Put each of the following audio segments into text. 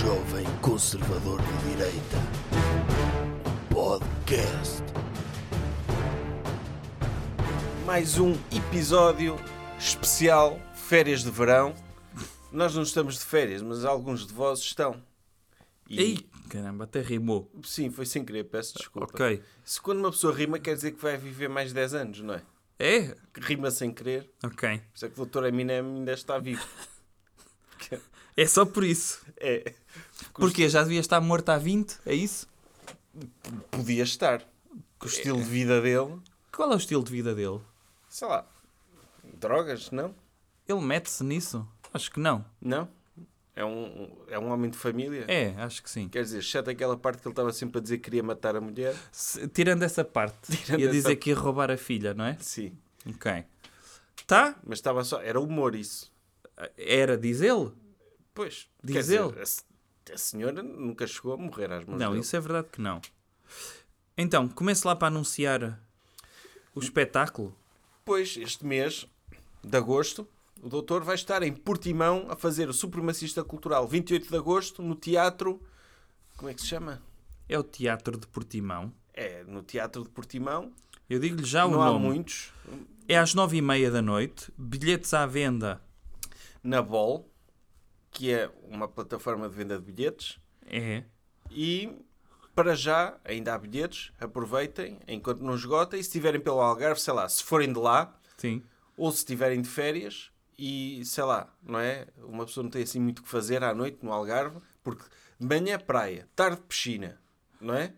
jovem conservador de direita. Podcast. mais um episódio especial Férias de Verão. Nós não estamos de férias, mas alguns de vós estão. E- Ei, caramba, até rimou. Sim, foi sem querer, peço desculpa. Ok. Se quando uma pessoa rima, quer dizer que vai viver mais 10 anos, não é? É? Rima sem querer, Ok. por isso é que o Dr. Eminem ainda está vivo. É só por isso. É, Porquê? Já devia estar morto há 20? É isso? podia estar. Com o estilo de vida dele, Qual é o estilo de vida dele? sei lá, drogas, não? Ele mete-se nisso? Acho que não. Não? É um, é um homem de família? É, acho que sim. Quer dizer, exceto aquela parte que ele estava sempre a dizer que queria matar a mulher. Se- tirando essa parte, Tirando ia essa- dizer que ia roubar a filha, não é? Sim. Ok. Tá? Mas estava só. Era humor isso. Era, diz ele? Pois. Diz quer dizer, ele. a A, senhora nunca chegou a morrer às mãos Não, dele. isso é verdade que não. Então, comece lá para anunciar o espetáculo. Pois, este mês de agosto, o doutor vai estar em Portimão a fazer o Supremacista Cultural. 28 de agosto, no Teatro... Como é que se chama? É o Teatro de Portimão. É, no Teatro de Portimão. Eu digo-lhe já o não há nome. muitos. É às nove e meia da noite. Bilhetes à venda. Na Bol, que é uma plataforma de venda de bilhetes. É. E para já, ainda há bilhetes, aproveitem enquanto não esgota. E se estiverem pelo Algarve, sei lá, se forem de lá, Sim. ou se estiverem de férias e sei lá, não é? Uma pessoa não tem assim muito o que fazer à noite no Algarve, porque de manhã praia, tarde piscina, não é?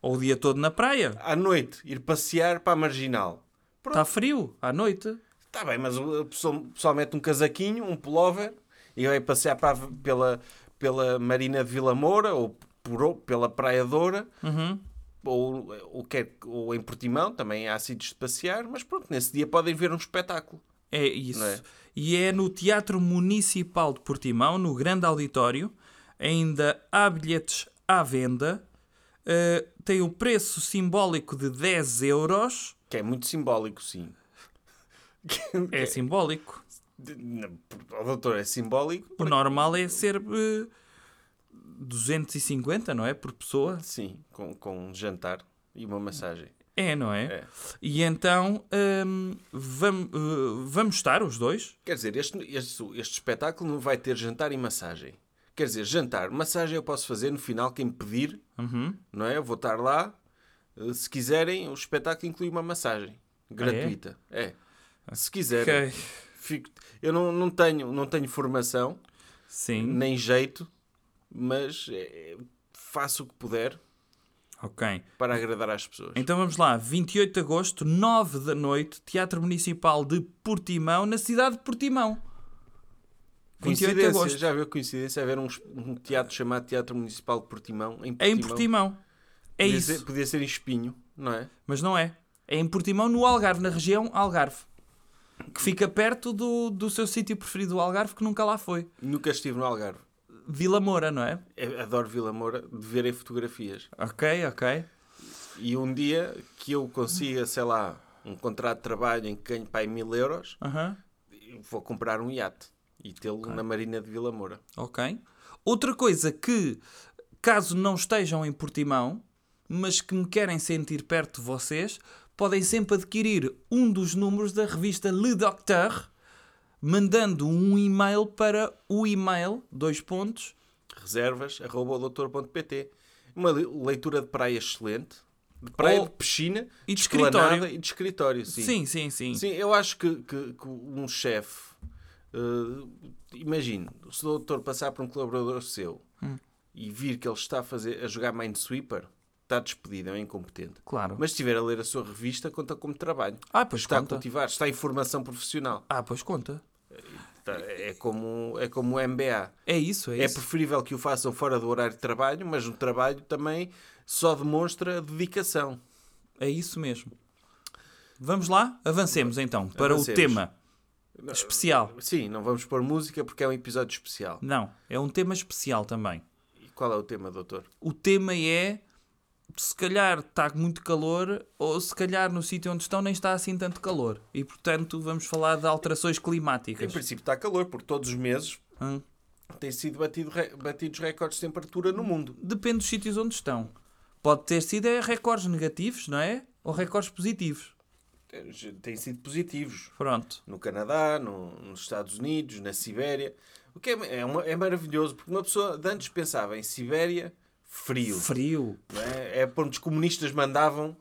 Ou o dia todo na praia. À noite ir passear para a marginal. Está frio à noite. Está bem, mas a pessoa, o pessoal mete um casaquinho, um pullover e vai passear para pela, pela Marina de Vila Moura ou por, pela Praia Doura. Uhum. Ou, ou, quer, ou em Portimão, também há sítios de passear, mas pronto, nesse dia podem ver um espetáculo. É isso. É? E é no Teatro Municipal de Portimão, no grande auditório. Ainda há bilhetes à venda. Uh, tem o preço simbólico de 10 euros. Que é muito simbólico, sim. É simbólico. O doutor é simbólico? O normal é ser uh, 250, não é? Por pessoa. Sim, com, com um jantar e uma massagem. É, não é? É. E então um, vam- uh, vamos estar os dois. Quer dizer, este, este, este espetáculo não vai ter jantar e massagem. Quer dizer, jantar, massagem eu posso fazer no final, quem pedir, Uhum. não é? Eu vou estar lá. Eh, Se quiserem, o espetáculo inclui uma massagem gratuita. é? Se quiserem. Ok. Fico- eu não, não, tenho, não tenho formação, Sim. nem jeito, mas eh, faço o que puder Ok. para agradar às pessoas. Então vamos lá, 28 de agosto, 9 da noite, Teatro Municipal de Portimão, na cidade de Portimão. 28 de agosto. já viu coincidência haver um, um teatro chamado Teatro Municipal de Portimão em Portimão? É em Portimão. É podia isso. Ser, podia ser em Espinho, não é? Mas não é. É em Portimão, no Algarve, na região Algarve. Que fica perto do, do seu sítio preferido do Algarve, que nunca lá foi. Nunca estive no Algarve. Vila Moura, não é? Eu adoro Vila Moura de verem fotografias. Ok, ok. E um dia que eu consiga, sei lá, um contrato de trabalho em que ganho para mil euros, vou comprar um iate e tê-lo na Marina de Vila Moura. Ok. Outra coisa que, caso não estejam em Portimão, mas que me querem sentir perto de vocês, podem sempre adquirir um dos números da revista Le Docteur, mandando um e-mail para o e-mail, dois pontos, Reservas, arroba doutor.pt. Uma le- leitura de praia excelente. De praia Ou- de piscina, e de escritório. e de escritório. Sim, Sim, sim, sim. Sim, eu acho que, que- que um chefe, eh, imagine, se o doutor passar por um colaborador seu Hum. e vir que ele está a, fazer, a jogar Minesweeper, está despedido, é incompetente. Claro. Mas se estiver a ler a sua revista, conta como trabalho. Ah, pois Está a conta. cultivar, está em formação profissional. Ah, pois conta. É como, é como o MBA. É isso, é, É isso. preferível que o façam fora do horário de trabalho, mas no trabalho também só demonstra dedicação. É isso mesmo. Vamos lá? Avancemos então para Avancemos. o tema especial. Sim, não vamos pôr música porque é um episódio especial. Não, é um tema especial também. E qual é o tema, doutor? O tema é se calhar está muito calor ou se calhar no sítio onde estão nem está assim tanto calor. E portanto vamos falar de alterações Em climáticas. princípio está calor, porque todos os meses Hum, tem sido batido, batidos recordes de temperatura no mundo. Depende dos sítios onde estão. Pode ter sido é, recordes negativos, não é? Ou recordes positivos. Têm sido positivos. Pronto. No Canadá, no- nos Estados Unidos, na Sibéria. O que é, é, uma- é maravilhoso, porque uma pessoa de antes pensava em Sibéria, frio. Frio. é? é para onde os comunistas mandavam,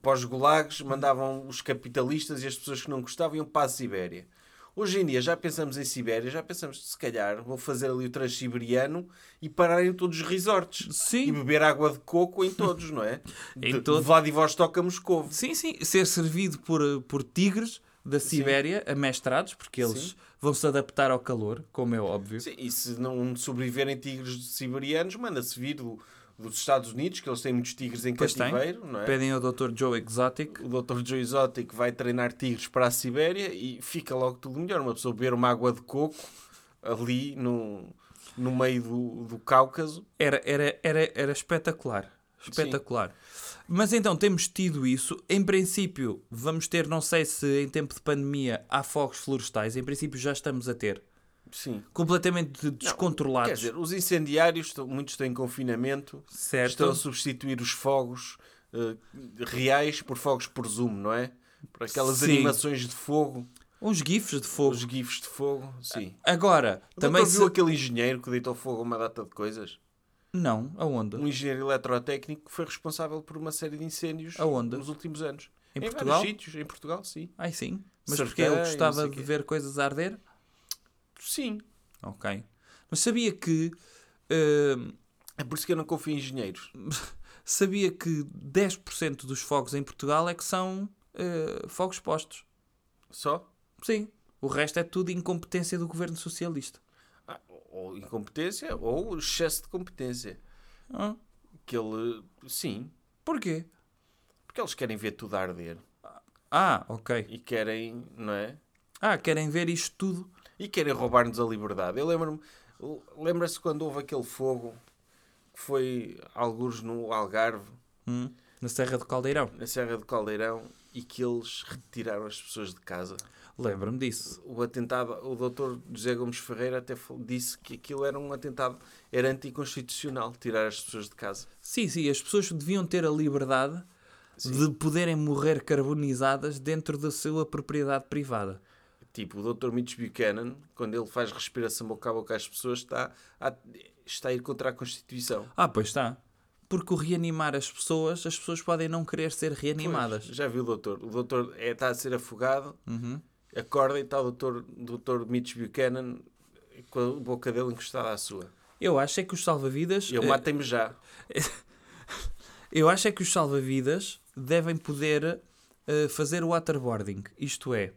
para os gulags, mandavam os capitalistas e as pessoas que não gostavam iam para a Sibéria. Hoje em dia já pensamos em Sibéria, já pensamos, se calhar, vou fazer ali o transsiberiano e parar em todos os resorts. Sim. E beber água de coco em todos, não é? Em de, todos. de Vladivostok a Moscovo. Sim, sim. Ser servido por, por tigres da Sibéria, amestrados, porque eles Sim. vão se adaptar ao calor, como é óbvio. Sim, e se não sobreviverem tigres siberianos, manda-se vir do- dos Estados Unidos, que eles têm muitos tigres em Pois tem. cativeiro, não é? Pedem ao Dr. Joe Exotic. o Dr. Joe Exotic vai treinar tigres para a Sibéria e fica logo tudo melhor. Uma pessoa beber uma água de coco ali no, no meio do, do Cáucaso. Era, era, era, era espetacular. Espetacular. Mas então temos tido isso. Em princípio, vamos ter, não sei se em tempo de pandemia há fogos florestais. Em princípio, já estamos a ter. Sim. Completamente descontrolados. Quer dizer, os incendiários, muitos em confinamento, certo? estão a substituir os fogos eh, reais por fogos por Zoom, não é? Por aquelas Sim. animações de fogo, Uns gifs de fogo. os gifs de fogo. Sim. Agora, O também doutor se... viu aquele engenheiro que deitou fogo a uma data de coisas? Não, aonde? Um engenheiro eletrotécnico que foi responsável por uma série de incêndios Aonde? nos últimos anos. Em vários Portugal? sítios, em Portugal, sim. Ai sim. Mas Sartém, porque não gostava de ver coisas a arder? Sim. Ok. Mas sabia que... hum, É por isso que eu não confio em engenheiros. sabia que 10% dos fogos em Portugal é que são eh, fogos postos. Só? Sim. O resto é tudo incompetência do governo socialista. Ou incompetência ou excesso de competência. Ah, Que ele. Sim. porquê? Porque eles querem ver tudo a arder. Ah, ok. E querem, não é? Ah, querem ver isto tudo? E querem roubar-nos a liberdade. Eu lembro-me. Lembra-se quando houve aquele fogo que foi alguns no Algarve, Hum, Na Serra do Caldeirão. na Serra do Caldeirão, e que eles retiraram as pessoas de casa. Lembro-me disso. o atentado, o doutor José Gomes Ferreira até disse que aquilo era um atentado, era anticonstitucional, tirar as pessoas de casa. Sim, sim, as pessoas deviam ter a liberdade de poderem morrer carbonizadas dentro da sua propriedade privada. Tipo, o doutor Mitch Buchanan, quando ele faz respiração boca a boca às pessoas, está a, está a ir contra a Constituição. Ah, pois está. Porque o reanimar as pessoas, as pessoas podem não querer ser reanimadas. Pois, já viu o doutor? O doutor é, está a ser afogado, Uhum. acorda e está o doutor, doutor Mitch Buchanan com a boca dele encostada à sua. Eu acho é que os salva-vidas. Eu eh, matem-me já. Eu acho é que os salva-vidas devem poder eh, fazer o waterboarding. Isto é,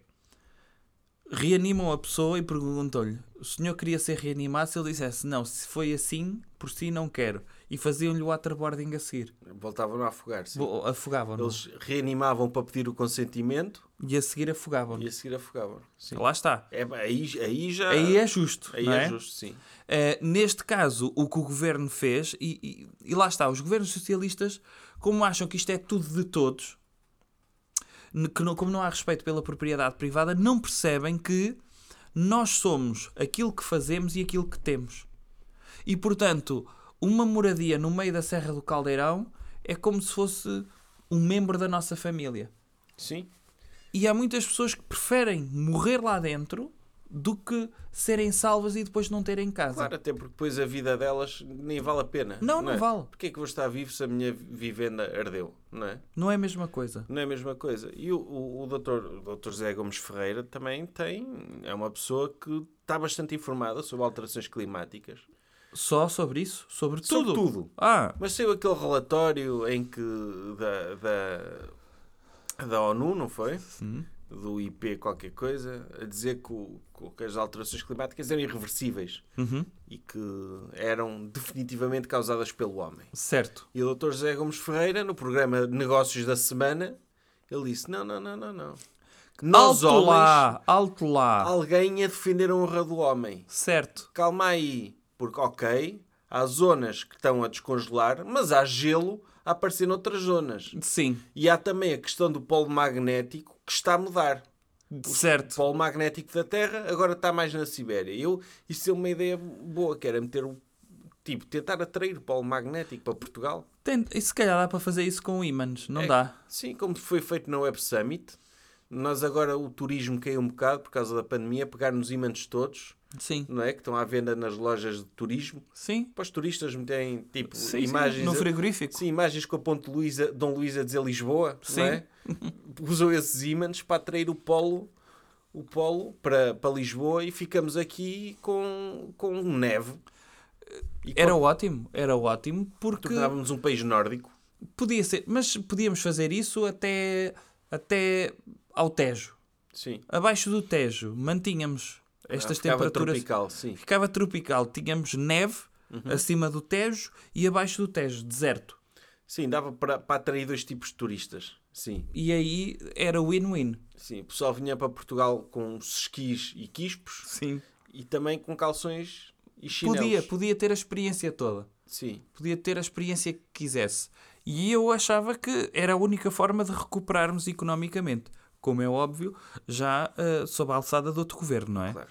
reanimam a pessoa e perguntam-lhe: o senhor queria ser reanimado? Se ele dissesse não, se foi assim, por si não quero. E faziam-lhe o waterboarding a seguir. Voltavam a afogar-se. Afogavam-no. Eles reanimavam para pedir o consentimento E a seguir afogavam-no. e a seguir afogavam. Sim. Lá está. É, aí, aí já. Aí é justo. aí é é? justo, sim. Uh, neste caso, o que o governo fez, e, e- e lá está, os governos socialistas, como acham que isto é tudo de todos, que não, como não há respeito pela propriedade privada, não percebem que nós somos aquilo que fazemos e aquilo que temos. E portanto, uma moradia no meio da Serra do Caldeirão é como se fosse um membro da nossa família. Sim. E há muitas pessoas que preferem morrer lá dentro do que serem salvas e depois não terem casa. Claro, até porque depois a vida delas nem vale a pena. Não, não é? vale. Porquê é que vou estar vivo se a minha vivenda ardeu? Não é? Não é a mesma coisa. Não é a mesma coisa. E o, o, o, doutor, o doutor José Gomes Ferreira também tem. É uma pessoa que está bastante informada sobre alterações climáticas. Só sobre isso? Sobre Sobre tudo? tudo. Ah, Mas saiu aquele relatório em que. da, da, da ONU, não foi? Do IP qualquer coisa, a dizer que, o- que as alterações climáticas eram irreversíveis uhum, e que eram definitivamente causadas pelo homem. certo. E o Dr. José Gomes Ferreira, no programa Negócios da Semana, ele disse: Não, não, não, não, não. Nós, alto homens, lá, alto lá. alguém a defender a honra do homem. Certo. Calma aí, porque, ok, há zonas que estão a descongelar, mas há gelo a aparecer noutras zonas. Sim. E há também a questão do polo magnético que está a mudar. Certo. O polo magnético da Terra agora está mais na Sibéria. Eu, isso é uma ideia boa, que era meter o. Tipo, tentar atrair o polo magnético para Portugal. Tem, e se calhar dá para fazer isso com ímãs, não É, dá? Sim, como foi feito na Web Summit. Nós agora o turismo caiu um bocado por causa da pandemia, pegar nos ímãs todos, Sim, não é? Que estão à venda nas lojas de turismo. sim. Para os turistas meterem tipo Sim, sim, imagens. no frigorífico. Sim, imagens com a ponte Luísa, Dom Luís a dizer Lisboa, Sim. não é? Usam esses ímãs para atrair o polo, o polo para, para Lisboa e ficamos aqui com, com neve. E Era com- ótimo, era ótimo, porque tornávamos um país nórdico. podia ser, mas podíamos fazer isso até, até ao Tejo. Sim. Abaixo do Tejo, mantínhamos estas Ficava temperaturas. tropical, sim. Ficava tropical, tínhamos neve Uhum. acima do Tejo e abaixo do Tejo, deserto. Sim, dava para, para atrair dois tipos de turistas. Sim. E aí era win-win. Sim, o pessoal vinha para Portugal com esquis e quispos Sim. e também com calções e chinelos. Podia, podia ter a experiência toda. Sim. Podia ter a experiência que quisesse. E eu achava que era a única forma de recuperarmos economicamente. Como é óbvio, já eh, sob a alçada de outro governo, não é? Claro.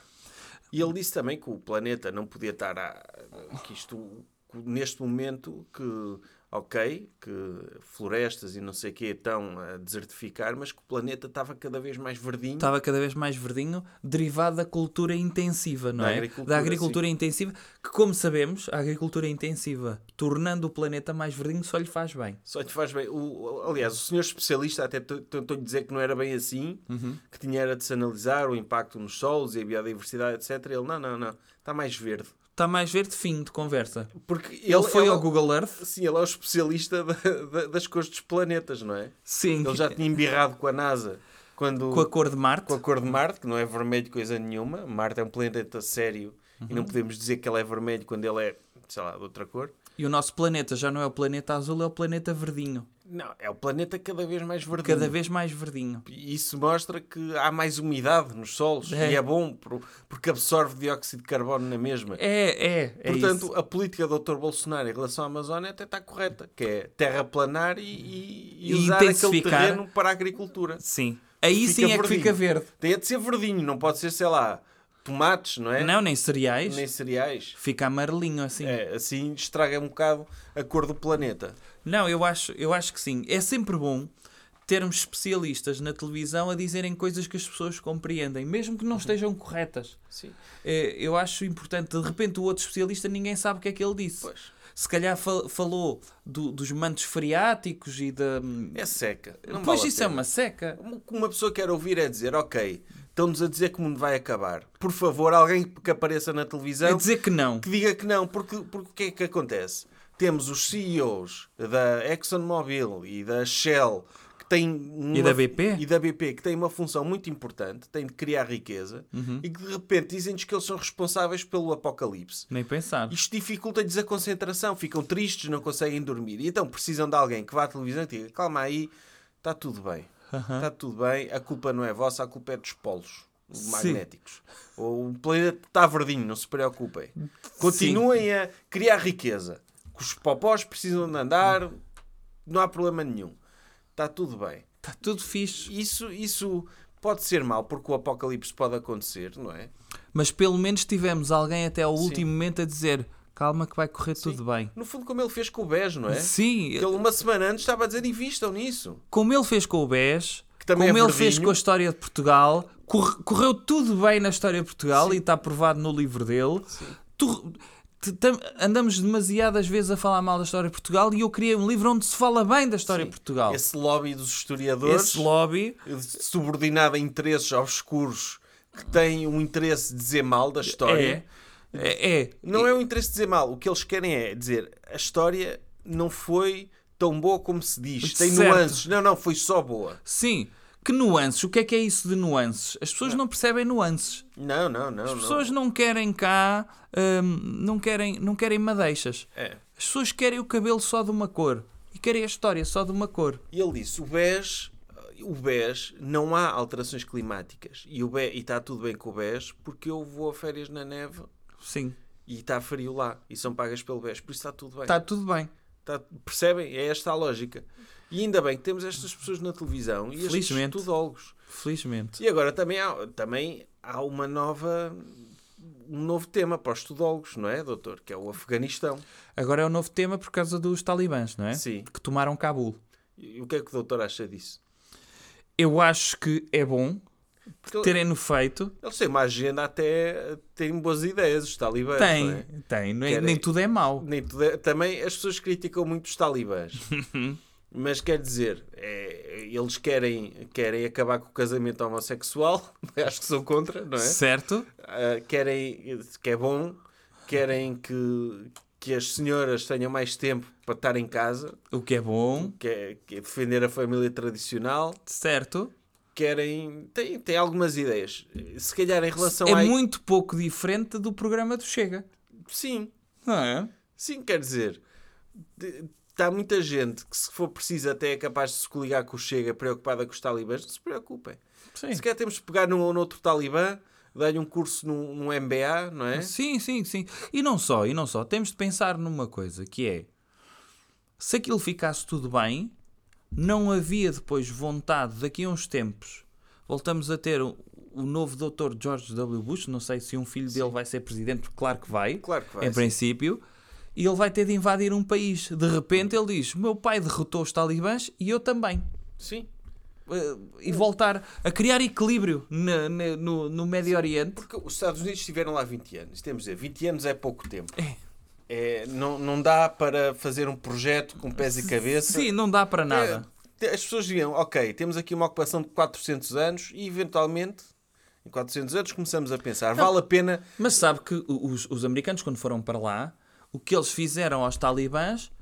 E ele disse também que o planeta não podia estar a, que isto neste momento que ok, que florestas e não sei o que estão a desertificar, mas que o planeta estava cada vez mais verdinho. Estava cada vez mais verdinho, derivado da cultura intensiva, não Da é? agricultura, da agricultura intensiva, que como sabemos, a agricultura intensiva, tornando o planeta mais verdinho, só lhe faz bem. Só te faz bem. O, aliás, o senhor especialista até t- tentou-lhe dizer que não era bem assim, Uhum. que tinha era de se analisar o impacto nos solos e a biodiversidade, etc. Ele, não, não, não, está mais verde. Está mais verde fim de conversa. Porque Ele, foi ele- ao Google Earth? Sim, ele é o especialista da- da- das cores dos planetas, não é? Sim. Ele já tinha embirrado com a NASA quando, Com a cor de Marte? com a cor de Marte, que não é vermelho coisa nenhuma. Marte é um planeta sério e Uhum. não podemos dizer que ele é vermelho quando ele é, sei lá, de outra cor. E o nosso planeta já não é o planeta azul, é o planeta verdinho. Não, é o planeta cada vez mais verdinho. Cada vez mais verdinho. E Isso mostra que há mais umidade nos solos É. e é bom por- porque absorve dióxido de carbono na mesma. É, é. é Portanto, isso. a política do Dr. Bolsonaro em relação à Amazónia até está correta, que é terraplanar e, e, e E usar aquele terreno para a agricultura. Sim. Aí Fica sim é que verdinho. fica verde. Tem de ser verdinho, não pode ser, sei lá, tomates, não é? Não, nem cereais. Nem cereais. Fica amarelinho assim. É, assim estraga um bocado a cor do planeta. Não, eu acho, eu acho que sim. É sempre bom termos especialistas na televisão a dizerem coisas que as pessoas compreendem, mesmo que não estejam corretas. Sim. É, eu acho importante, de repente, o outro especialista ninguém sabe o que é que ele disse. Pois. Se calhar fa- falou do- dos mantos freáticos e da. É seca. Não pois vale isso é uma seca. O que uma pessoa quer ouvir é dizer, ok, estão-nos a dizer que o mundo vai acabar. Por favor, alguém que apareça na televisão É dizer que não. que diga que não, porque, porque o que é que acontece? Temos os CEOs da ExxonMobil e da Shell que têm uma, E da BP? e da BP que têm uma função muito importante, têm de criar riqueza Uhum. e que de repente dizem-nos que eles são responsáveis pelo apocalipse. Nem pensar. Isto dificulta-lhes a concentração, ficam tristes, não conseguem dormir. E então precisam de alguém que vá à televisão e diga: calma aí, está tudo bem. Está tudo bem, a culpa não é vossa, a culpa é dos polos magnéticos. O planeta está verdinho, não se preocupem. Continuem a criar riqueza. Que os popós precisam de andar, não há problema nenhum. Está tudo bem. Está tudo fixe. Isso, isso pode ser mau, porque o apocalipse pode acontecer, não é? Mas pelo menos tivemos alguém até ao último momento a dizer calma que vai correr tudo bem. No fundo, como ele fez com o BES, não é? Sim, ele uma semana antes estava a dizer invistam nisso. como ele fez com o BES, como é ele fez com a história de Portugal, corre- correu tudo bem na história de Portugal e está provado no livro dele. Tu- andamos demasiadas vezes a falar mal da história de Portugal e eu criei um livro onde se fala bem da história Sim. de Portugal. Esse lobby dos historiadores, Esse lobby, subordinado a interesses obscuros que têm um interesse de dizer mal da história. é, é, é. Não é o interesse de dizer mal. O que eles querem é dizer a história não foi tão boa como se diz. Tem Certo. nuances. Não, não, foi só boa. Sim. Que nuances? O que é que é isso de nuances? As pessoas não percebem nuances. Não, não, não. As não. pessoas não querem cá, hum, não, querem, não querem madeixas. É. As pessoas querem o cabelo só de uma cor. E querem a história só de uma cor. E ele disse: o BES, o BES, não há alterações climáticas. E, o BES, e está tudo bem com o BES porque eu vou a férias na neve Sim. e está frio lá. E são pagas pelo BES. Por isso está tudo bem. Está tudo bem. Tá- percebem? É esta a lógica. E ainda bem que temos estas pessoas na televisão e estes Felizmente. tudólogos. Felizmente. E agora também há, também há uma nova um novo tema para os tudólogos, não é, doutor? Que é o Afeganistão. Agora é o novo tema por causa dos talibãs, não é? Sim. Que tomaram Cabul. E o que é que o doutor acha disso? Eu acho que é bom Porque terem-no feito. eles têm uma agenda até têm boas ideias, os talibãs. Tem, não é? tem. Nem, Querem- nem tudo é mau. Nem tudo é- Também as pessoas criticam muito os talibãs. Mas quer dizer, é, eles querem, querem acabar com o casamento homossexual, acho que sou contra, não é? Certo? Ah, querem que é bom, querem que, que as senhoras tenham mais tempo para estar em casa, O que é bom. que é, que é defender a família tradicional, Certo? Querem. têm, têm algumas ideias. Se calhar em relação É a. muito pouco diferente do programa do Chega. Sim, Não é? sim, quer dizer. Está muita gente que, se for preciso, até é capaz de se coligar com o Chega preocupada com os talibãs. Não se preocupem. Sim. Se calhar temos de pegar num ou noutro talibã, dar-lhe um curso num, num MBA, não é? Sim, sim, sim. E não só, e não só. Temos de pensar numa coisa que é se aquilo ficasse tudo bem, não havia depois vontade daqui a uns tempos. Voltamos a ter o, o novo Dr. George W. Bush, não sei se um filho dele vai ser presidente, claro que vai, Claro que vai. em sim. princípio, e ele vai ter de invadir um país. De repente ele diz: Meu pai derrotou os talibãs e eu também. Sim. Eh, E voltar a criar equilíbrio na- no, no Médio Oriente. Porque os Estados Unidos estiveram lá 20 anos. Temos de dizer, 20 anos é pouco tempo. É, não, não dá para fazer um projeto com pés e cabeça. Sim, não dá para nada. É, as pessoas diziam, ok, temos aqui uma ocupação de 400 anos e eventualmente, em 400 anos, começamos a pensar, vale a pena... Mas sabe que os, os americanos, quando foram para lá, o que eles fizeram aos talibãs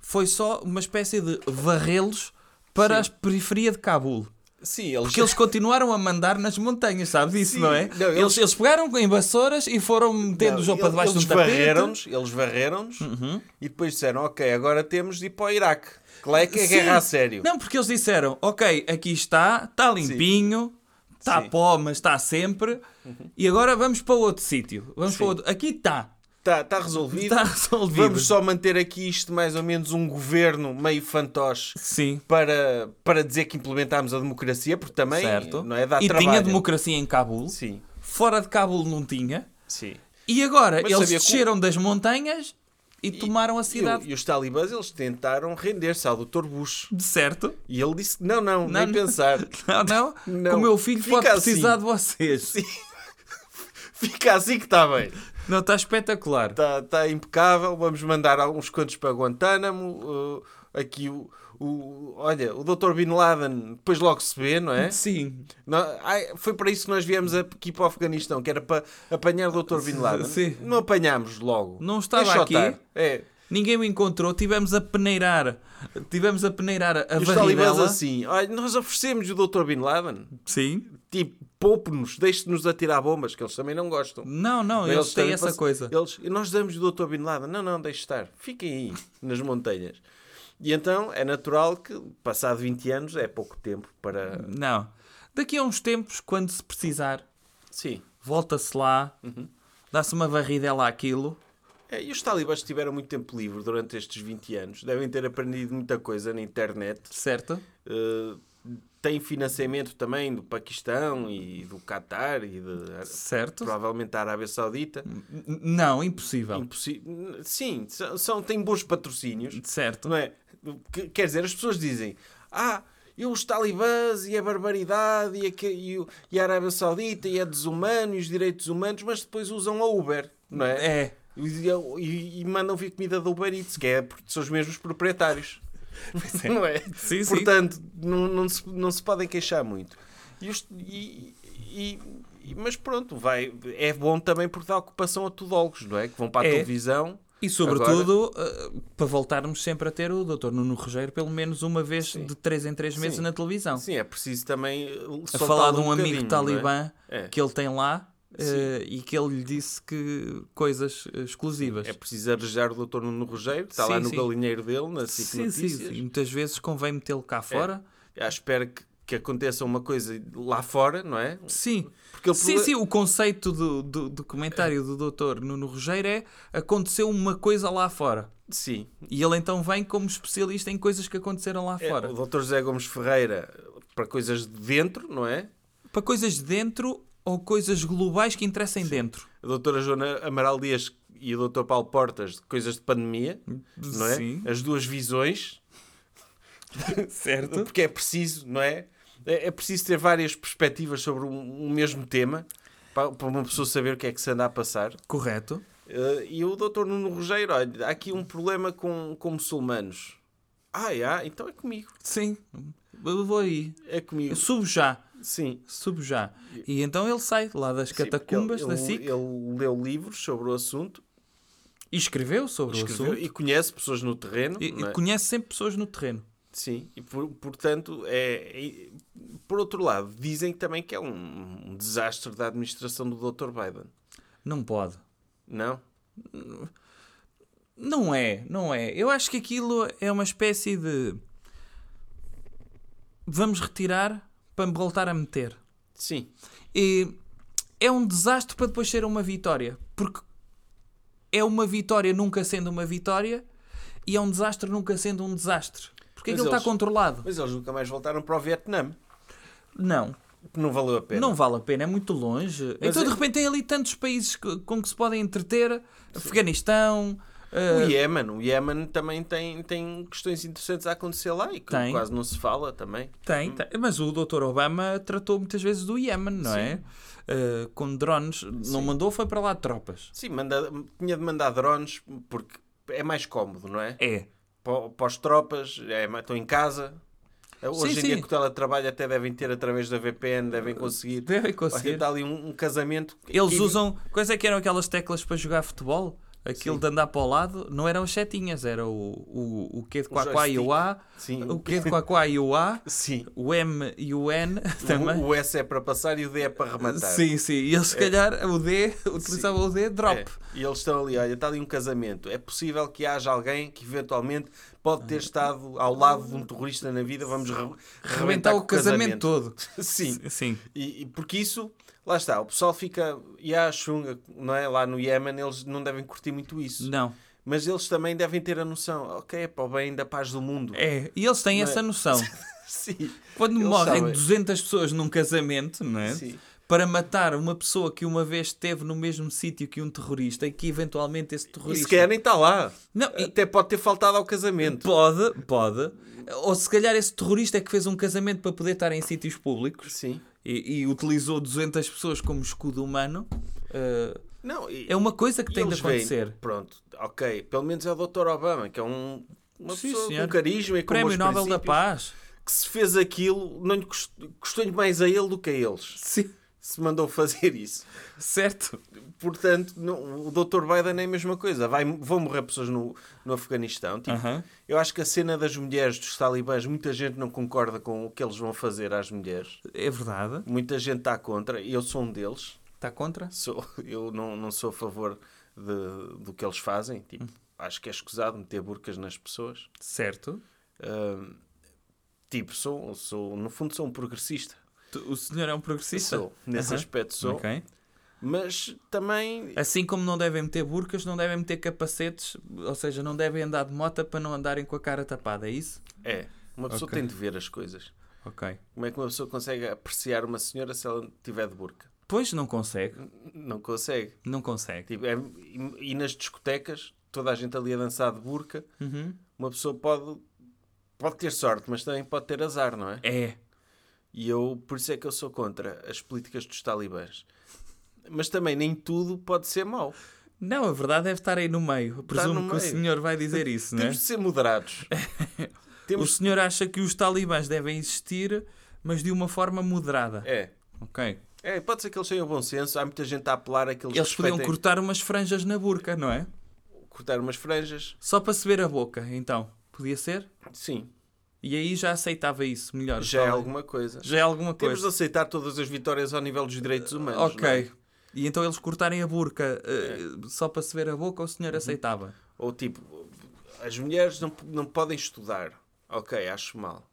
foi só uma espécie de varrê-los para Sim. a periferia de Cabul. Sim, eles... Porque eles continuaram a mandar nas montanhas, sabe disso, Sim. não é? Não, eles... eles- Eles, pegaram em vassouras e foram metendo Não, o jogo para debaixo um tapete. Uhum. varreram-nos, eles varreram-nos e depois disseram, ok, agora temos de ir para o Iraque. Que lá é que é Sim. guerra a sério. Não, porque eles disseram, ok, aqui está, está limpinho, está. Uhum. pó, mas está sempre, e agora vamos para outro sítio. Vamos para Sim. outro. Aqui está. Está, está resolvido. Está resolvido. Vamos só manter aqui isto mais ou menos um governo meio fantoche Sim. para, para dizer que implementámos a democracia, porque também certo. não é dar e trabalho. tinha democracia em Cabul. Sim, Fora de Cabul não tinha. sim. E agora Mas eles desceram das montanhas e, tomaram a E, cidade. e os talibãs eles tentaram render-se ao Dr. Bush. De certo. E ele disse: não, não, Não, nem não. pensar. Não, não. Não. O meu filho Fica pode assim. precisar de vocês. Fica assim que está bem. Não, está espetacular. Está tá impecável. Vamos mandar alguns quantos para Guantánamo. Uh, aqui o, o. Olha, o Dr. Bin Laden, depois logo se vê, não é? Sim. Não, ai, foi para isso que nós viemos aqui para o Afeganistão, que era para apanhar o Dr. Bin Laden. Sim. Não apanhámos logo. Não estava Deixa aqui. É. Ninguém o encontrou. Tivemos a peneirar. Tivemos a peneirar a E varridela. assim, olha, nós oferecemos o Dr. Bin Laden. Sim. Tipo, poupe-nos, deixe-nos atirar bombas, que eles também não gostam. Não, não. Eles, têm também essa passam- coisa. Eles, nós damos o Dr. Bin Laden. Não, não, deixe estar. Fiquem aí, nas montanhas. E então é natural que, passado 20 anos, é pouco tempo para. Não. Daqui a uns tempos, quando se precisar, Sim. volta-se lá, Uhum. dá-se uma varridela àquilo. É, e os talibãs tiveram muito tempo livre durante estes 20 anos. Devem ter aprendido muita coisa na internet. Certo? Uh, têm financiamento também do Paquistão e do Qatar e de, Certo? provavelmente da Arábia Saudita. Não, impossível. Impossi- Sim, são, são- têm bons patrocínios. Certo? Não é? Que- Quer dizer, as pessoas dizem: Ah, e os talibãs e a barbaridade e a, e e a Arábia Saudita e é desumano e os direitos humanos, mas depois usam a Uber, não é? É. E, e- e mandam vir comida da Uber Eats, que é porque são os mesmos proprietários. não é? Sim, sim. Portanto, não, não, se, não se podem queixar muito. E os- e- e- mas pronto, vai, é bom também porque dá ocupação a tudólogos, não é? Que vão para a É. televisão. E sobretudo, uh, para voltarmos sempre a ter o Dr. Nuno Rogério pelo menos uma vez de 3 em 3 meses Sim. na televisão. Sim, é preciso também eh, a falar de um bocadinho, amigo não talibã É? É. que ele tem lá uh, Sim. e que ele lhe disse que coisas uh, exclusivas. É preciso arejar o Dr. Nuno Rogério, que está lá Sim, no sim. galinheiro dele, na SIC sim, sim, Notícias. sim. E muitas vezes convém metê-lo cá fora. À espera que, que aconteça uma coisa lá fora, não é? Sim. Porque Sim, proble- sim, o conceito do, do, do comentário do doutor Nuno Rogério é aconteceu uma coisa lá fora. Sim. E ele então vem como especialista em coisas que aconteceram lá É, fora. o Dr. José Gomes Ferreira para coisas de dentro, não é? Para coisas de dentro ou coisas globais que interessem dentro. A doutora Joana Amaral Dias e o Dr. Paulo Portas de coisas de pandemia, não é? Sim. As duas visões, Certo. porque é preciso, não é? É é preciso ter várias perspectivas sobre um, um mesmo tema para, para uma pessoa saber o que é que se anda a passar. Correto. Eh, e o Dr. Nuno Rogério, olha, há aqui um problema com, com muçulmanos. Ah, é? então é comigo. Sim. Eu vou aí. É comigo. Eu subo já. Sim. Subo já. E então ele sai lá das Sim, catacumbas ele, da ele- SIC ele leu livros sobre o assunto, e escreveu sobre escreveu o assunto. e conhece pessoas no terreno. E, não e é? conhece sempre pessoas no terreno. Sim, e por- portanto, é, é- por outro lado, dizem também que é um, um desastre da administração do Dr. Biden. Não pode. Não? Não é, não é. Eu acho que aquilo é uma espécie de. Vamos retirar para voltar a meter. Sim. E é um desastre para depois ser uma vitória. Porque é uma vitória nunca sendo uma vitória e é um desastre nunca sendo um desastre. Porque aquilo está eles- controlado. Mas eles nunca mais voltaram para o Vietnã. Não, não valeu a pena. não vale a pena, é muito longe. Mas então de é- repente tem ali tantos países com que se podem entreter: Afeganistão. O eh, Iémen, o Iémen também tem, tem questões interessantes a acontecer lá e que Tem. quase não se fala também. Tem, tem. Mas o Dr. Obama tratou muitas vezes do Iémen, não é? Eh, com drones. Não mandou, foi para lá tropas. Sim, manda, tinha de mandar drones porque é mais cómodo, não é? É. Para, as tropas, é, estão em casa. Hoje Sim, em dia sim. que o teletrabalho até devem ter através da VPN, devem conseguir. Devem conseguir. está ali um, um casamento. Eles usam. Quais é que eram aquelas teclas para jogar futebol? Aquilo Sim. de andar para o lado, não eram as setinhas, era o, o, o Q de Quaquá e o A, Sim. o Q de Quaquá e o A, Sim. o M e o N também. O, o S é para passar e o D é para rematar. Sim, sim. E eles, se calhar, o D, utilizavam o D, drop. É. E eles estão ali, olha, está ali um casamento. É possível que haja alguém que eventualmente pode ter estado ao lado de um terrorista na vida. Vamos re Rebentar o casamento, todo. Sim. Sim. E, e porque isso, lá está, o pessoal fica, e a chunga, não é? Lá no Iémen eles não devem curtir muito isso. Não. Mas eles também devem ter a noção, ok, é para o bem da paz do mundo. É, e eles têm Não é? essa noção. Sim. Quando Eles morrem sabem. 200 pessoas num casamento, não é? Sim. Para matar uma pessoa que uma vez esteve no mesmo sítio que um terrorista e que eventualmente esse E terrorista. se calhar nem está lá. Não, e- Até pode ter faltado ao casamento. Pode, pode. Ou se calhar esse terrorista é que fez um casamento para poder estar em sítios públicos Sim. e, e utilizou 200 pessoas como escudo humano. Uh, Não, e- é uma coisa que e tem de acontecer. pronto, ok. Pelo menos é o Dr. Obama, que é um, uma Sim, pessoa senhor. com carisma e com Prémio Nobel da Paz. Que se fez aquilo, não lhe cust- custou-lhe mais a ele do que a eles. Sim, Se mandou fazer isso. certo. Portanto, não- o Dr. Biden é a mesma coisa. Vai, vão morrer pessoas no, no Afeganistão. Tipo, Aham. Eu acho que a cena das mulheres dos talibãs, muita gente não concorda com o que eles vão fazer às mulheres. É verdade. Muita gente está contra. Eu sou um deles. Está contra? Sou, eu não, não sou a favor de, do que eles fazem. Tipo, acho que é escusado meter burcas nas pessoas. Certo. Ahm, tipo, sou, sou, no fundo sou um progressista. O senhor é um progressista? Sou, nesse Aham. aspecto sou. Ok. Mas também Assim como não devem meter burcas, não devem meter capacetes, ou seja, não devem andar de moto para não andarem com a cara tapada, é isso? é. Uma pessoa Ok. tem de ver as coisas. Ok. Como é que uma pessoa consegue apreciar uma senhora se ela tiver de burca? Pois não consegue, Não consegue. não consegue. Tipo, é- e, e nas discotecas, toda a gente ali a dançar de burca, Uhum. uma pessoa pode, pode ter sorte, mas também pode ter azar, não é? É. E eu, por isso é que eu sou contra as políticas dos talibãs. Mas também nem tudo pode ser mau. Não, a verdade deve estar aí no meio. Presumo no que o senhor vai dizer isso, não é? Temos de ser moderados. O Temos... senhor acha que os talibãs devem existir, mas de uma forma moderada. É. Ok. É, pode ser que eles tenham bom senso. Há muita gente a apelar a que eles, Eles podiam cortar umas franjas na burca, não é? cortar umas franjas. Só para se ver a boca, então. Podia ser? Sim, E aí já aceitava isso melhor. já é alguma coisa. Já é alguma Temos de coisa. aceitar todas as vitórias ao nível dos direitos humanos. não Ok. é? E então eles cortarem a burca É. só para se ver a boca, o Uhum. senhor aceitava? Ou tipo, as mulheres não, não podem estudar. Ok, acho mal.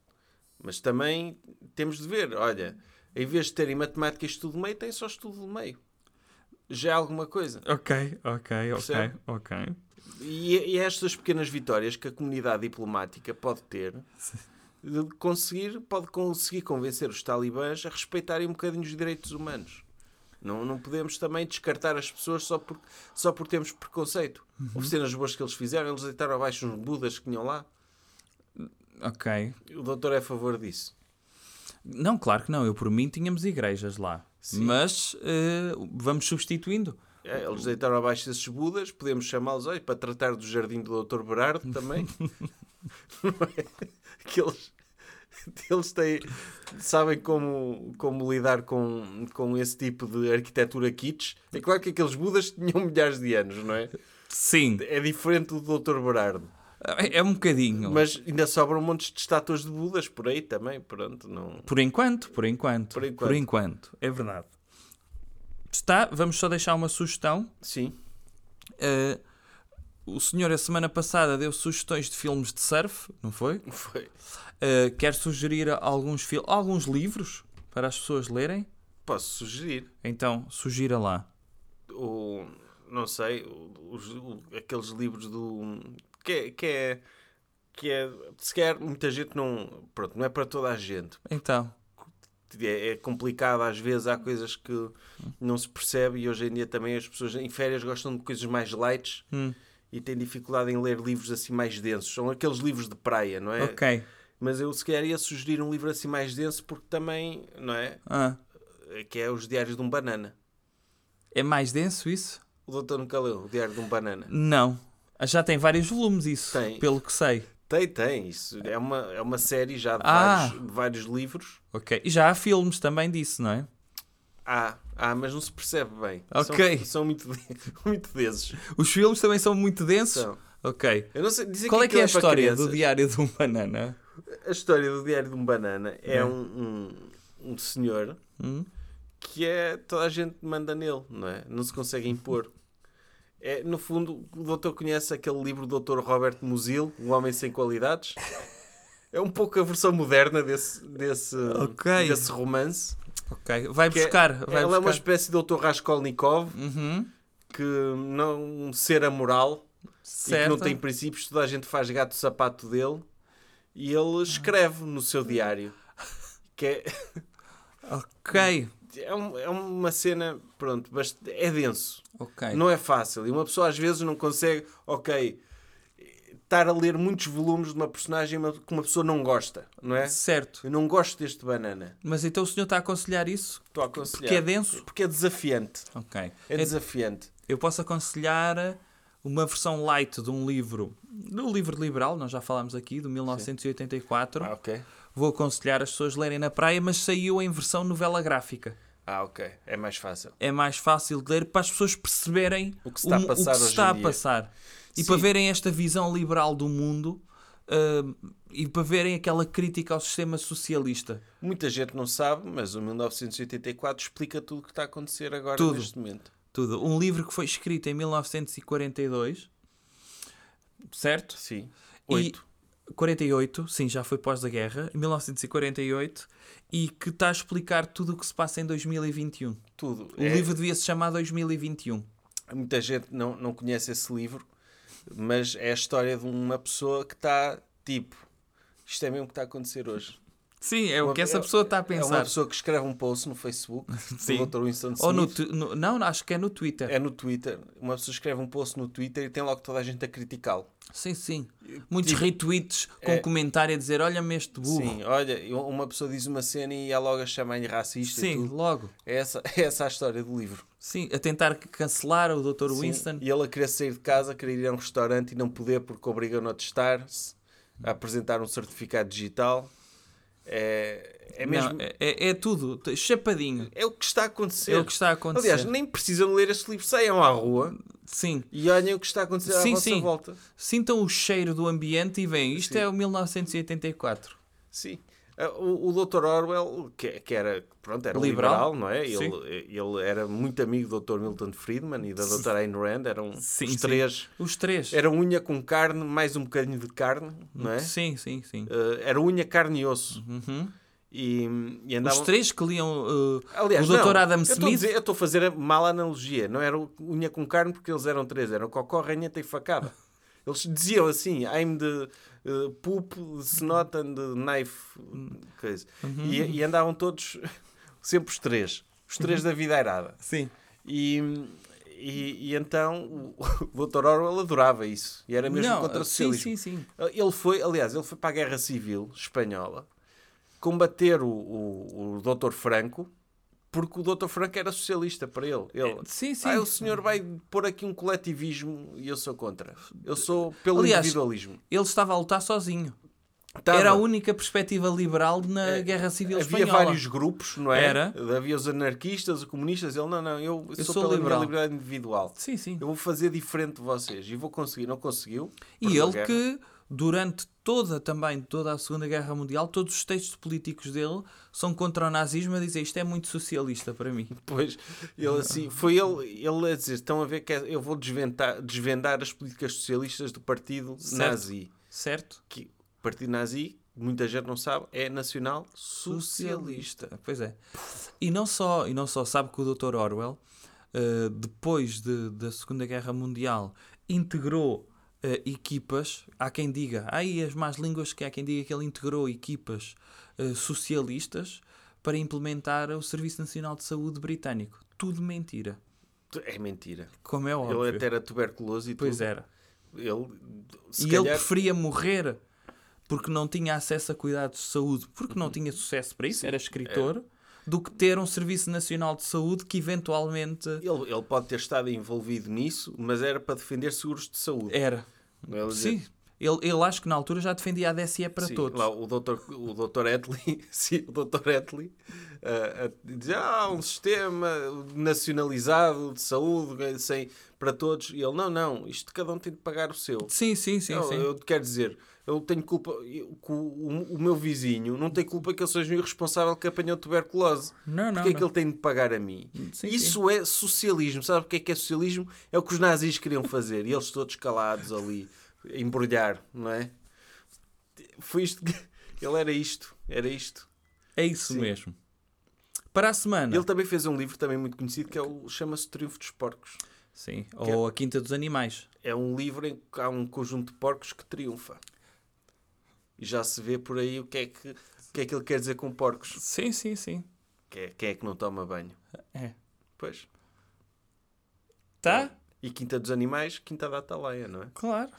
Mas também temos de ver, olha, em vez de terem matemática e estudo de meio, tem só estudo de meio. Já é alguma coisa. Ok, ok, ok, Percebe? ok. E, e estas pequenas vitórias que a comunidade diplomática pode ter, de conseguir, pode conseguir convencer os talibãs a respeitarem um bocadinho os direitos humanos. Não, não podemos também descartar as pessoas só por, só por termos preconceito. Houve cenas boas que eles fizeram, eles deitaram abaixo uns budas que tinham lá. Ok. O doutor é a favor disso. Não, claro que não. Eu por mim tínhamos igrejas lá. Sim. Mas eh, vamos substituindo. É, eles deitaram abaixo desses budas, podemos chamá-los olha, para tratar do jardim do Dr. Berardo também. Não é? que eles, eles têm, sabem como, como lidar com, com esse tipo de arquitetura kitsch. É claro que aqueles budas tinham milhares de anos, não é? Sim, É diferente do Dr. Berardo. é é um bocadinho. Mas ainda sobram montes de estátuas de budas por aí também, pronto, não... Por enquanto, por enquanto. Por enquanto. Por enquanto, é verdade. Está, vamos só deixar uma sugestão. Sim, Eh, o senhor, a semana passada, deu sugestões de filmes de surf, não foi? foi. Eh, quer sugerir alguns, alguns livros para as pessoas lerem? Posso sugerir. Então, sugira lá. o não sei os, aqueles livros do que é, que é que é sequer muita gente não pronto não é para toda a gente Então, é, é complicado às vezes há coisas que não se percebe e hoje em dia também as pessoas em férias gostam de coisas mais light Hum. e têm dificuldade em ler livros assim mais densos são aqueles livros de praia não é ok. mas eu se calhar ia sugerir um livro assim mais denso porque também não é Ah, que é os diários de um banana é mais denso isso? o doutor nunca leu o diário de um banana Não. Ah, Já tem vários volumes isso, Tem. pelo que sei. Tem, tem. Isso é uma, é uma série já de, Ah. vários, de vários livros. Ok. E já há filmes também disso, não é? Ah, ah, mas não se percebe bem. Ok. São, são muito, muito desses. Os filmes também são muito densos? São. Ok. Eu não sei, Qual é que é a aquilo para história do Diário de um Banana? A história do Diário de um Banana é É. um, um, um senhor Hum? que é. toda a gente manda nele, não é? Não se consegue impor. É, no fundo, o doutor conhece aquele livro do Dr. Robert Musil, O Homem Sem Qualidades. É um pouco a versão moderna desse, desse, Ok. desse romance. Ok. Vai é- buscar. vai Ela é uma buscar. espécie de Dr. Raskolnikov Uhum. que não um ser amoral e que Certo. não tem princípios, toda a gente faz gato sapato dele e ele escreve no seu diário que é, Ok. é, um- é uma cena, pronto, bast- é denso, Ok. não é fácil e uma pessoa às vezes não consegue, ok, estar a ler muitos volumes de uma personagem que uma pessoa não gosta, não é? Certo. Eu não gosto deste banana, Mas então o senhor está a aconselhar isso? estou a aconselhar. Porque é denso? Porque é desafiante, Ok. é É- desafiante. Eu posso aconselhar uma versão light de um livro, do livro liberal, nós já falámos aqui, de 1984. Ah, ok. Vou aconselhar as pessoas a lerem na praia, mas saiu em versão novela gráfica. Ah, ok. É mais fácil. É mais fácil de ler para as pessoas perceberem O que está a o- o passar que se hoje está a passar. E Sim. para verem esta visão liberal do mundo ah, e para verem aquela crítica ao sistema socialista. Muita gente não sabe, mas o 1984 explica tudo o que está a acontecer agora Tudo. neste momento. Tudo. Um livro que foi escrito em 1942, certo? Sim. E- Oito. 48, sim, já foi pós da guerra, em 1948, e que está a explicar tudo o que se passa em 2021. Tudo. O É- livro devia se chamar 2021. Muita gente não, não conhece esse livro, mas é a história de uma pessoa que está tipo. Isto é mesmo o que está a acontecer hoje. Sim, é o que essa é- pessoa está a É uma pensar. pessoa que escreve um post no Facebook, Sim. do Dr. Winston Smith. Ou no, no- Não, acho que é no Twitter. É no Twitter. Uma pessoa escreve um post no Twitter e tem logo toda a gente a criticá-lo. Sim, sim. Muitos Tipo, retweets com é- comentário a dizer: Olha-me este burro. Sim, olha, uma pessoa diz uma cena e ela logo a chama-lhe racista Sim, logo. É essa, é essa a história do livro. Sim, a tentar cancelar o Dr. Sim, Winston. E ele a querer sair de casa, a querer ir a um restaurante e não poder porque obrigam-no a testar-se, a apresentar um certificado digital. É, é mesmo. Não, é, é- é tudo, chapadinho. é o que está a acontecer. É o que está a acontecer. Aliás, nem precisam ler este livro. Saiam à rua Sim, e olhem o que está a acontecer à Sim, vossa sim. volta. sintam o cheiro do ambiente e veem, isto Sim. é o 1984. Sim. Ah, O, o Dr. Orwell, que, que era, pronto, era liberal, Liberal. não é? Sim. Ele, ele era muito amigo do Dr. Milton Friedman e da Dra. Ayn Rand, eram Sim, os sim. três. Os três. Era unha com carne, mais um bocadinho de carne, não é? Sim, sim, sim. Ah, era unha, carne e osso. Uhum. E, e andavam... Os três que liam uh, Aliás, o Dr. não, Adam Smith. Eu estou a fazer a mal analogia. Não era unha com carne porque eles eram três. Era cocó, ranheta e facada. Eles diziam assim, I'm the uh, poop, the snot and knife. Coisa. Uhum. E, e andavam todos, sempre os três. Os três da vida airada. Sim. E, e, e então o, o Dr. Orwell adorava isso. E era mesmo Não, contra o sim, sim, sim. Ele foi, aliás, ele foi para a Guerra Civil Espanhola combater o, o, o Dr. Franco porque o Dr. Franco era socialista para ele. ele Sim, sim. Ah, o senhor vai pôr aqui um coletivismo e eu sou contra. Eu sou pelo Aliás, individualismo. Ele estava a lutar sozinho. Estava- Era a única perspectiva liberal na Guerra Civil É, Havia Espanhola. vários grupos, não é? Era. Havia os anarquistas, os comunistas. Ele, não, não, eu, Eu sou, sou pela liberal. liberdade individual. Sim, sim. Eu vou fazer diferente de vocês. E vou conseguir. Não conseguiu. E a ele que, durante toda também, toda a Segunda Guerra Mundial, todos os textos políticos dele são contra o nazismo a dizer isto é muito socialista para mim. Pois, ele assim, foi ele, ele a dizer, estão a ver que é- eu vou desvendar, desvendar as políticas socialistas do partido Certo. nazi. Certo? Que partido nazi, muita gente não sabe, é nacional socialista. Pois é. E não só, e não só sabe que o Dr. Orwell, eh, depois de- da Segunda Guerra Mundial, integrou eh, equipas, há quem diga, há aí as más línguas que há quem diga que ele integrou equipas eh, socialistas para implementar o Serviço Nacional de Saúde britânico. Tudo mentira. É mentira. Como é óbvio. Ele até era tuberculoso e Pois tudo. era. Ele, se e calhar, ele preferia morrer porque não tinha acesso a cuidados de saúde, porque não tinha sucesso para isso, era escritor, do que ter um Serviço Nacional de Saúde que eventualmente ele, ele pode ter estado envolvido nisso, mas era para defender seguros de saúde. era. Ele dizer, Sim. Ele, ele acho que na altura já defendia a DSE para Sim, todos. Lá, o doutor, o doutor Etley, sim, o doutor Etley ah, a dizer, ah, um sistema nacionalizado de saúde sem, para todos. E ele, não, não, isto cada um tem de pagar o seu. Sim, sim, sim. eu, sim. eu quero dizer, eu tenho culpa, eu- o, o, o meu vizinho não tem culpa que eu seja um irresponsável que apanhou tuberculose. Não, não. Porque é que ele tem de pagar a mim? Sim, Isso é socialismo. Sabe o que é que é socialismo? É o que os nazis queriam fazer. E eles todos calados ali, a embrulhar, não é? Foi isto que... Ele era isto. Era isto. É isso Sim. mesmo. Para a semana. Ele também fez um livro também muito conhecido que é o chama-se Triunfo dos Porcos. Sim. Ou a Quinta dos Animais. É um livro em que há um conjunto de porcos que triunfa. E já se vê por aí o que é que, o que, é que ele quer dizer com porcos. Sim, sim, sim. Que é, quem é que não toma banho? É. Pois. Tá? E Quinta dos Animais, Quinta da Atalaia, não é? Claro.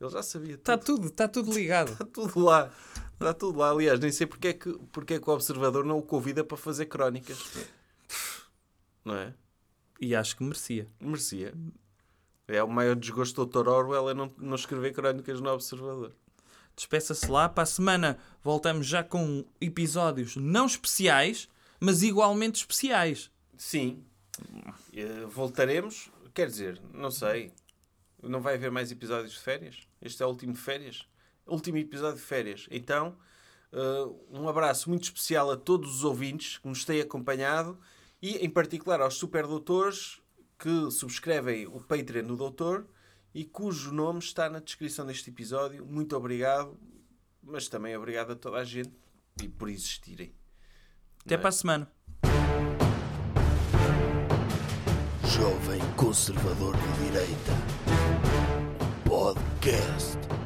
Ele já sabia Está tudo. tudo, está tudo ligado. Está tudo lá. Está tudo lá. Aliás, nem sei porque é, que, porque é que o Observador não o convida para fazer crónicas. Não é? E acho que merecia. Merecia. É o maior desgosto do Dr. Orwell é não, não escrever crónicas no Observador. Despeça-se lá. Para a semana voltamos já com episódios não especiais, mas igualmente especiais. Sim. Eh, voltaremos. Quer dizer, não sei. Não vai haver mais episódios de férias? Este é o último de férias? Último episódio de férias. Então, eh, um abraço muito especial a todos os ouvintes que nos têm acompanhado e, em particular, aos superdoutores que subscrevem o Patreon do Doutor e cujo nome está na descrição deste episódio. Muito obrigado, mas também obrigado a toda a gente e por existirem. Até é? para a semana. Jovem Conservador de Direita. Podcast.